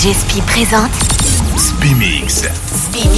DJ Spi présente Spimix. Spimix.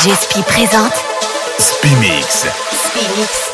DJ Spi présente Spimix. Spimix.